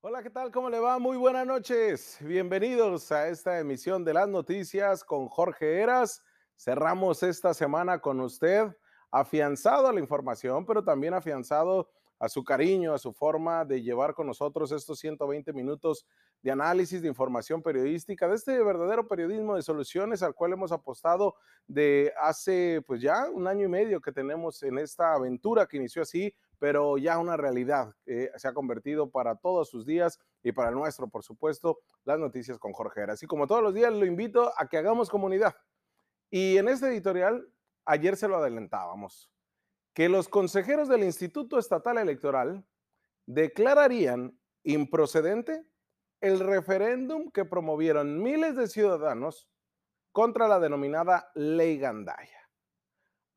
Hola, ¿qué tal? ¿Cómo le va? Muy buenas noches. Bienvenidos a esta emisión de las noticias con Jorge Eras. Cerramos esta semana con usted afianzado a la información, pero también afianzado a su cariño, a su forma de llevar con nosotros estos 120 minutos de análisis, de información periodística, de este verdadero periodismo de soluciones al cual hemos apostado de hace pues ya un año y medio que tenemos en esta aventura que inició así pero ya una realidad que se ha convertido para todos sus días y para el nuestro, por supuesto, las noticias con Jorge Así como todos los días, lo invito a que hagamos comunidad. Y en este editorial, ayer se lo adelantábamos, que los consejeros del Instituto Estatal Electoral declararían improcedente el referéndum que promovieron miles de ciudadanos contra la denominada ley Gandaya.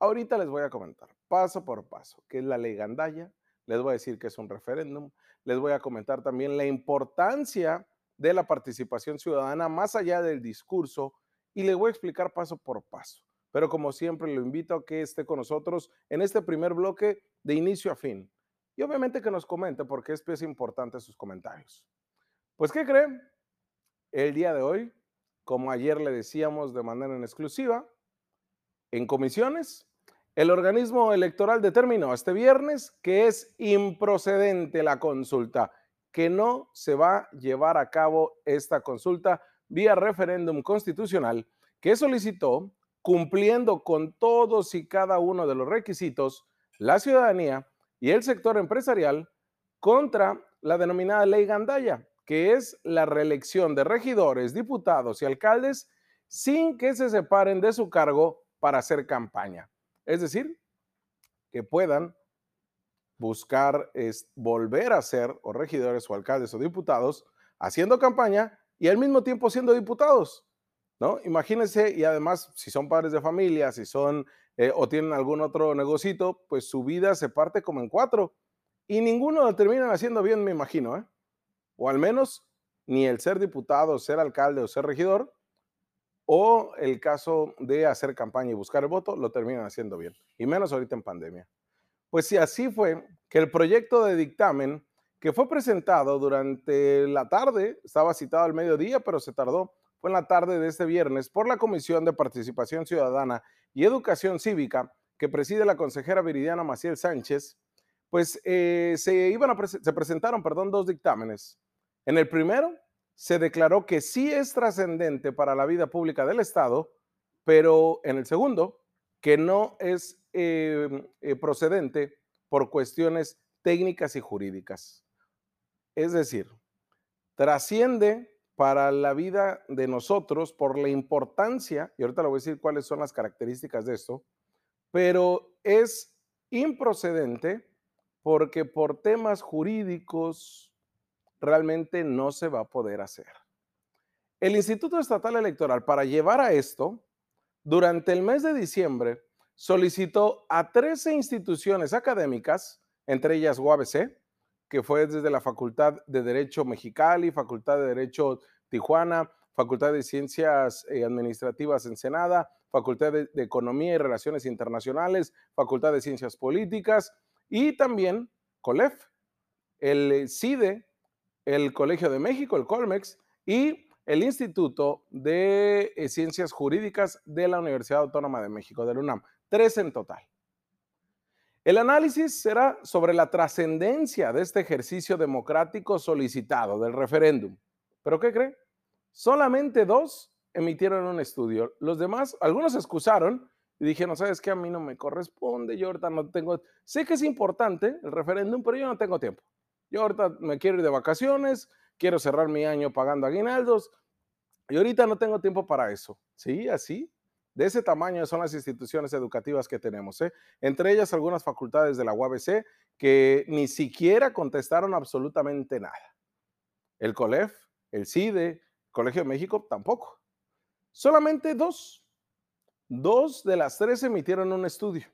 Ahorita les voy a comentar paso por paso qué es la ley Gandaya, les voy a decir que es un referéndum, les voy a comentar también la importancia de la participación ciudadana más allá del discurso y les voy a explicar paso por paso. Pero como siempre lo invito a que esté con nosotros en este primer bloque de inicio a fin. Y obviamente que nos comente porque es pieza importante sus comentarios. Pues, ¿qué creen? El día de hoy, como ayer le decíamos de manera en exclusiva, en comisiones el organismo electoral determinó este viernes que es improcedente la consulta, que no se va a llevar a cabo esta consulta vía referéndum constitucional que solicitó, cumpliendo con todos y cada uno de los requisitos, la ciudadanía y el sector empresarial contra la denominada ley Gandaya, que es la reelección de regidores, diputados y alcaldes sin que se separen de su cargo para hacer campaña. Es decir, que puedan buscar volver a ser o regidores o alcaldes o diputados haciendo campaña y al mismo tiempo siendo diputados. ¿No? Imagínense, y además, si son padres de familia, si son eh, o tienen algún otro negocito, pues su vida se parte como en cuatro. Y ninguno lo terminan haciendo bien, me imagino, ¿eh? O al menos ni el ser diputado, ser alcalde o ser regidor, o el caso de hacer campaña y buscar el voto, lo terminan haciendo bien, y menos ahorita en pandemia. Pues sí, así fue que el proyecto de dictamen que fue presentado durante la tarde, estaba citado al mediodía, pero se tardó, fue en la tarde de este viernes por la Comisión de Participación Ciudadana y Educación Cívica que preside la consejera Viridiana Maciel Sánchez, pues eh, se, iban a se presentaron perdón, dos dictámenes. En el primero se declaró que sí es trascendente para la vida pública del Estado, pero en el segundo, que no es em, eh, procedente por cuestiones técnicas y jurídicas. Es decir, trasciende para la vida de nosotros por la importancia, y ahorita le voy a decir cuáles son las características de esto, pero es improcedente porque por temas jurídicos, realmente no se va a poder hacer. El Instituto Estatal Electoral, para llevar a esto, durante el mes de diciembre, solicitó a 13 instituciones académicas, entre ellas UABC, que fue desde la Facultad de Derecho Mexicali, Facultad de Derecho Tijuana, Facultad de Ciencias eh, Administrativas Ensenada, Facultad de, de, Economía y Relaciones Internacionales, Facultad de Ciencias Políticas y también COLEF, el CIDE, el Colegio de México, el Colmex, y el Instituto de eh, Ciencias Jurídicas de la Universidad Autónoma de México, del UNAM. Tres en total. El análisis será sobre la trascendencia de este ejercicio democrático solicitado del referéndum. ¿Pero qué cree? Solamente dos emitieron un estudio. Los demás, algunos excusaron y dijeron, ¿sabes qué? A mí no me corresponde, yo ahorita no tengo... Sé que es importante el referéndum, pero yo no tengo tiempo. Yo ahorita me quiero ir de vacaciones, quiero cerrar mi año pagando aguinaldos y ahorita no tengo tiempo para eso. Sí, así. De ese tamaño son las instituciones educativas que tenemos, ¿eh? entre ellas algunas facultades de la UABC que ni siquiera contestaron absolutamente nada. El COLEF, el CIDE, Colegio de México tampoco. Solamente dos. Dos de las tres emitieron un estudio.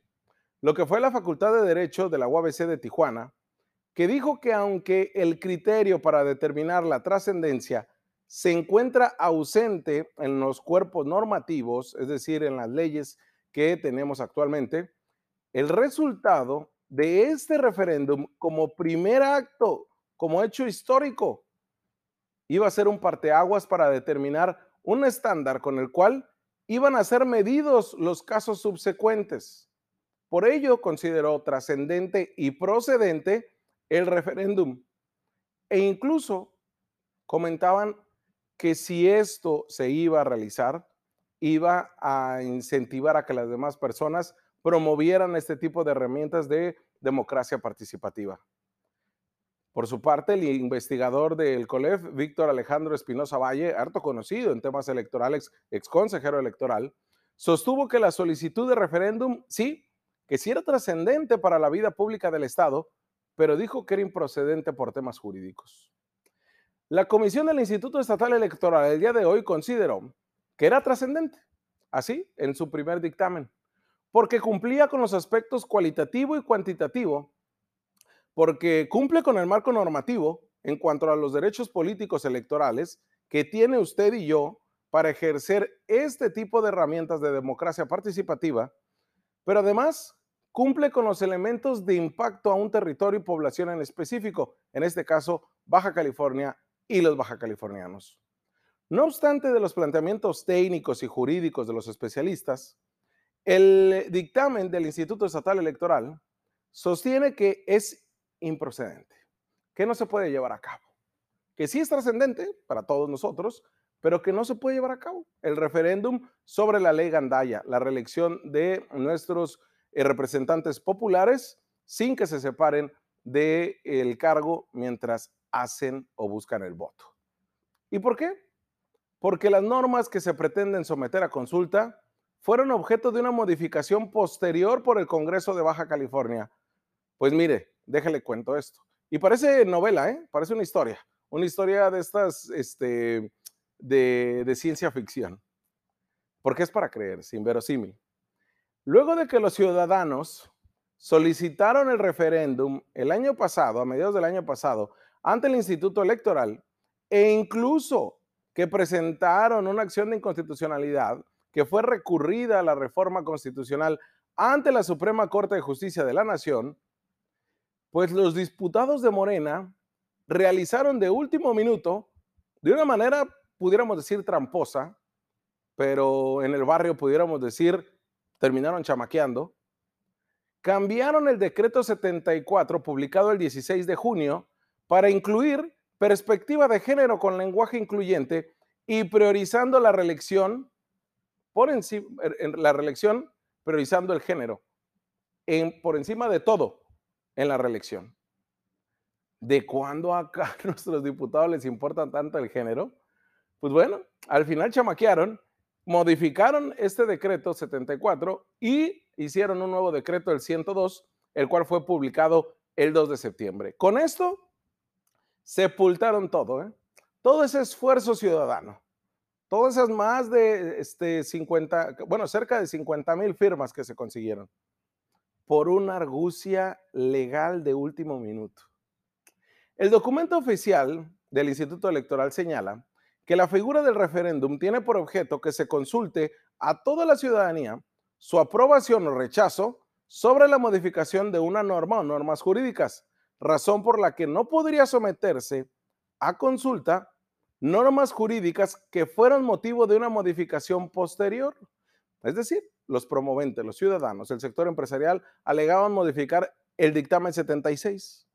Lo que fue la Facultad de Derecho de la UABC de Tijuana, que dijo que aunque el criterio para determinar la trascendencia se encuentra ausente en los cuerpos normativos, es decir, en las leyes que tenemos actualmente, el resultado de este referéndum como primer acto como hecho histórico. Iba a ser un parteaguas para determinar un estándar con el cual iban a ser medidos los casos subsecuentes. Por ello consideró trascendente y procedente el referéndum. E incluso comentaban que si esto se iba a realizar, iba a incentivar a que las demás personas promovieran este tipo de herramientas de democracia participativa. Por su parte, el investigador del COLEF, Víctor Alejandro Espinosa Valle, harto conocido en temas electorales, ex consejero electoral, sostuvo que la solicitud de referéndum, sí, que sí era trascendente para la vida pública del Estado, pero dijo que era improcedente por temas jurídicos. La comisión del Instituto Estatal Electoral el día de hoy consideró que era trascendente, así, en su primer dictamen, porque cumplía con los aspectos cualitativo y cuantitativo, porque cumple con el marco normativo en cuanto a los derechos políticos electorales que tiene usted y yo para ejercer este tipo de herramientas de democracia participativa, pero además cumple con los elementos de impacto a un territorio y población en específico, en este caso Baja California y los baja californianos. No obstante de los planteamientos técnicos y jurídicos de los especialistas, el dictamen del Instituto Estatal Electoral sostiene que es improcedente, que no se puede llevar a cabo, que sí es trascendente para todos nosotros, pero que no se puede llevar a cabo. El referéndum sobre la ley Gandaya, la reelección de nuestros representantes populares sin que se separen del cargo mientras hacen o buscan el voto. ¿Y por qué? porque las normas que se pretenden someter a consulta fueron objeto de una modificación posterior por el Congreso de Baja California. Pues mire, déjele cuento esto. Y parece novela, ¿eh? Parece una historia. Una historia de estas, este, de, de ciencia ficción. Porque es para creer, sin verosímil. Luego de que los ciudadanos solicitaron el referéndum el año pasado, a mediados del año pasado, ante el Instituto Electoral, e incluso que presentaron una acción de inconstitucionalidad que fue recurrida a la reforma constitucional ante la Suprema Corte de Justicia de la Nación, pues los diputados de Morena realizaron de último minuto, de una manera, pudiéramos decir, tramposa, pero en el barrio pudiéramos decir, terminaron chamaqueando, cambiaron el decreto 74 publicado el 16 de junio para incluir perspectiva de género con lenguaje incluyente y priorizando la reelección por encima, la reelección priorizando el género en, por encima de todo en la reelección. ¿De cuándo acá a nuestros diputados les importa tanto el género? Pues bueno, al final chamaquearon, modificaron este decreto 74 y hicieron un nuevo decreto, el 102, el cual fue publicado el 2 de septiembre. Con esto sepultaron todo, ¿eh? todo ese esfuerzo ciudadano, todas esas más de este, 50, bueno, cerca de 50 mil firmas que se consiguieron por una argucia legal de último minuto. El documento oficial del Instituto Electoral señala que la figura del referéndum tiene por objeto que se consulte a toda la ciudadanía su aprobación o rechazo sobre la modificación de una norma o normas jurídicas razón por la que no podría someterse a consulta normas jurídicas que fueran motivo de una modificación posterior. Es decir, los promoventes, los ciudadanos, el sector empresarial alegaban modificar el dictamen 76,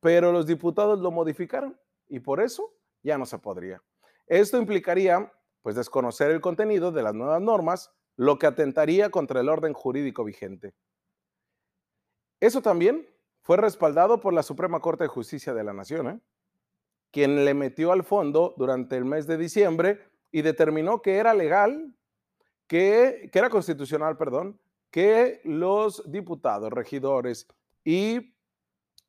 pero los diputados lo modificaron y por eso ya no se podría. Esto implicaría pues desconocer el contenido de las nuevas normas, lo que atentaría contra el orden jurídico vigente. Eso también fue respaldado por la Suprema Corte de Justicia de la Nación, ¿eh? quien le metió al fondo durante el mes de diciembre y determinó que era legal, que, que era constitucional, perdón, que los diputados, regidores y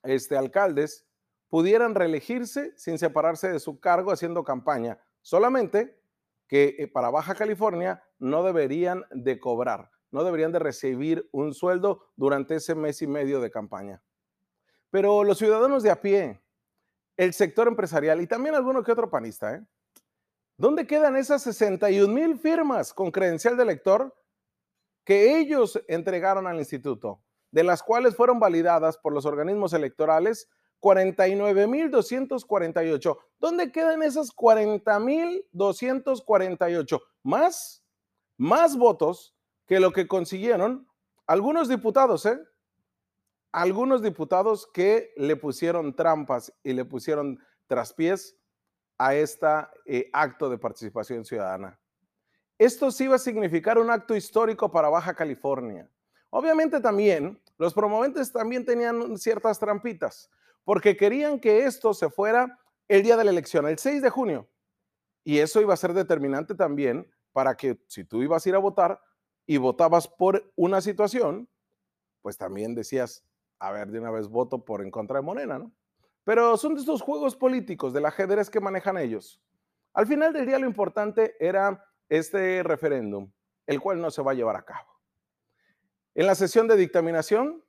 este, alcaldes pudieran reelegirse sin separarse de su cargo haciendo campaña, solamente que eh, para Baja California no deberían de cobrar, no deberían de recibir un sueldo durante ese mes y medio de campaña. Pero los ciudadanos de a pie, el sector empresarial y también alguno que otro panista, ¿eh? ¿dónde quedan esas 61 mil firmas con credencial de elector que ellos entregaron al instituto, de las cuales fueron validadas por los organismos electorales 49.248. ¿Dónde quedan esas 40.248? Más, más votos que lo que consiguieron algunos diputados, ¿eh? Algunos diputados que le pusieron trampas y le pusieron traspiés a este acto de participación ciudadana. Esto sí va a significar un acto histórico para Baja California. Obviamente también los promoventes también tenían ciertas trampitas, porque querían que esto se fuera el día de la elección, el 6 de junio. Y eso iba a ser determinante también para que si tú ibas a ir a votar y votabas por una situación, pues también decías, a ver, de una vez voto por en contra de Morena, ¿no? Pero son de estos juegos políticos, del ajedrez que manejan ellos. Al final del día lo importante era este referéndum, el cual no se va a llevar a cabo. En la sesión de dictaminación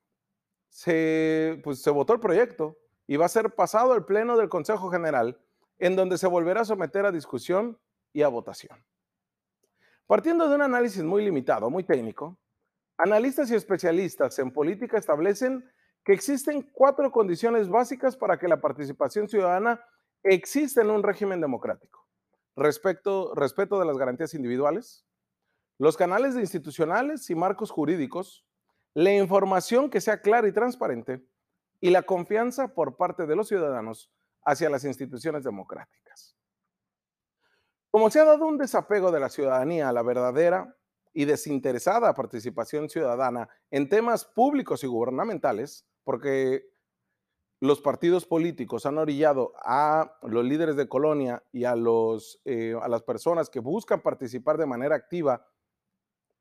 se, pues, se votó el proyecto y va a ser pasado al Pleno del Consejo General, en donde se volverá a someter a discusión y a votación. Partiendo de un análisis muy limitado, muy técnico, analistas y especialistas en política establecen que existen cuatro condiciones básicas para que la participación ciudadana exista en un régimen democrático. Respecto, respeto de las garantías individuales, los canales institucionales y marcos jurídicos, la información que sea clara y transparente y la confianza por parte de los ciudadanos hacia las instituciones democráticas. Como se ha dado un desapego de la ciudadanía a la verdadera y desinteresada participación ciudadana en temas públicos y gubernamentales, porque los partidos políticos han orillado a los líderes de colonia y a, los, eh, a las personas que buscan participar de manera activa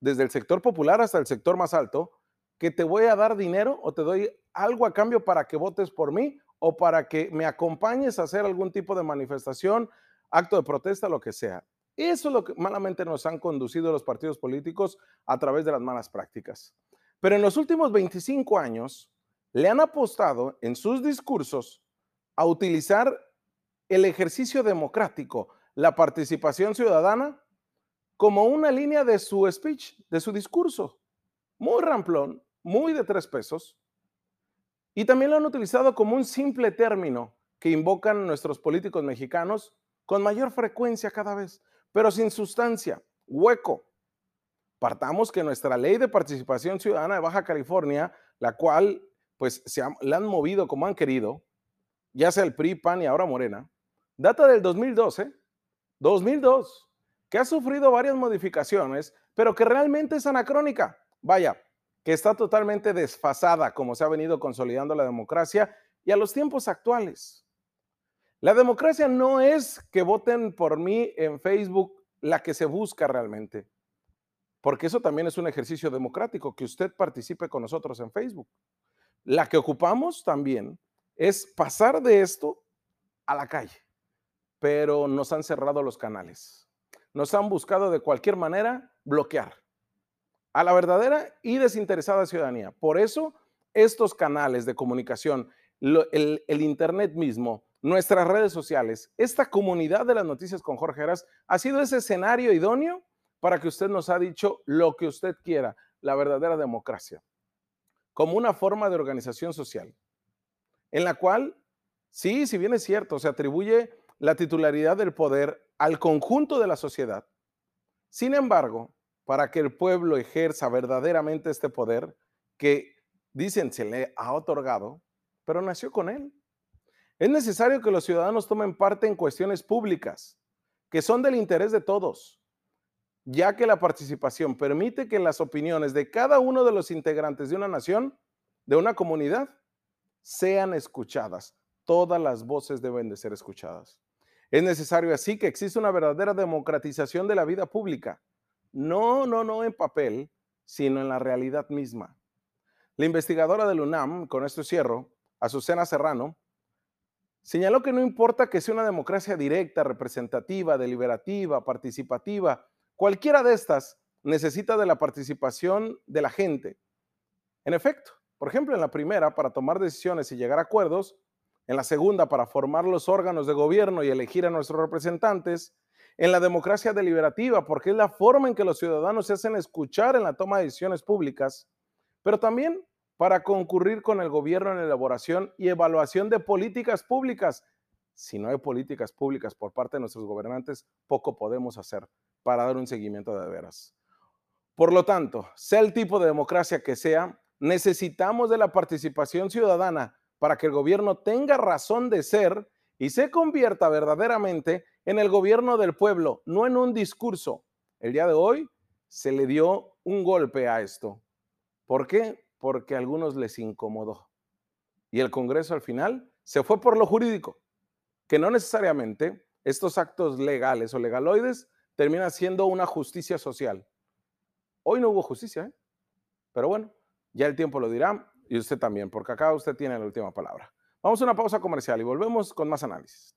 desde el sector popular hasta el sector más alto, que te voy a dar dinero o te doy algo a cambio para que votes por mí o para que me acompañes a hacer algún tipo de manifestación, acto de protesta, lo que sea. Eso es lo que malamente nos han conducido los partidos políticos a través de las malas prácticas. Pero en los últimos 25 años le han apostado en sus discursos a utilizar el ejercicio democrático, la participación ciudadana, como una línea de su speech, de su discurso. Muy ramplón, muy de tres pesos. Y también lo han utilizado como un simple término que invocan nuestros políticos mexicanos con mayor frecuencia cada vez, pero sin sustancia, hueco. Partamos que nuestra ley de participación ciudadana de Baja California, la cual pues se la han movido como han querido, ya sea el PRI, PAN y ahora Morena, data del 2012, 2002 que ha sufrido varias modificaciones, pero que realmente es anacrónica. Vaya, que está totalmente desfasada como se ha venido consolidando la democracia y a los tiempos actuales. La democracia no es que voten por mí en Facebook la que se busca realmente, porque eso también es un ejercicio democrático, que usted participe con nosotros en Facebook. La que ocupamos también es pasar de esto a la calle, pero nos han cerrado los canales nos han buscado de cualquier manera bloquear a la verdadera y desinteresada ciudadanía. Por eso, estos canales de comunicación, el, Internet mismo, nuestras redes sociales, esta comunidad de las noticias con Jorge Heras ha sido ese escenario idóneo para que usted nos ha dicho lo que usted quiera, la verdadera democracia, como una forma de organización social, en la cual, sí, si bien es cierto, se atribuye la titularidad del poder al conjunto de la sociedad. Sin embargo, para que el pueblo ejerza verdaderamente este poder que dicen se le ha otorgado, pero nació con él. Es necesario que los ciudadanos tomen parte en cuestiones públicas que son del interés de todos, ya que la participación permite que las opiniones de cada uno de los integrantes de una nación, de una comunidad, sean escuchadas. Todas las voces deben de ser escuchadas. Es necesario así que exista una verdadera democratización de la vida pública. No, no, no en papel, sino en la realidad misma. La investigadora del UNAM, con esto cierro, Azucena Serrano, señaló que no importa que sea una democracia directa, representativa, deliberativa, participativa, cualquiera de estas necesita de la participación de la gente. En efecto, por ejemplo, en la primera, para tomar decisiones y llegar a acuerdos, en la segunda para formar los órganos de gobierno y elegir a nuestros representantes, en la democracia deliberativa, porque es la forma en que los ciudadanos se hacen escuchar en la toma de decisiones públicas, pero también para concurrir con el gobierno en la elaboración y evaluación de políticas públicas. Si no hay políticas públicas por parte de nuestros gobernantes, poco podemos hacer para dar un seguimiento de veras. Por lo tanto, sea el tipo de democracia que sea, necesitamos de la participación ciudadana para que el gobierno tenga razón de ser y se convierta verdaderamente en el gobierno del pueblo, no en un discurso. El día de hoy se le dio un golpe a esto. ¿Por qué? Porque a algunos les incomodó. Y el Congreso al final se fue por lo jurídico, que no necesariamente estos actos legales o legaloides terminan siendo una justicia social. Hoy no hubo justicia, ¿eh? pero bueno, ya el tiempo lo dirá y usted también, porque acá usted tiene la última palabra. Vamos a una pausa comercial y volvemos con más análisis.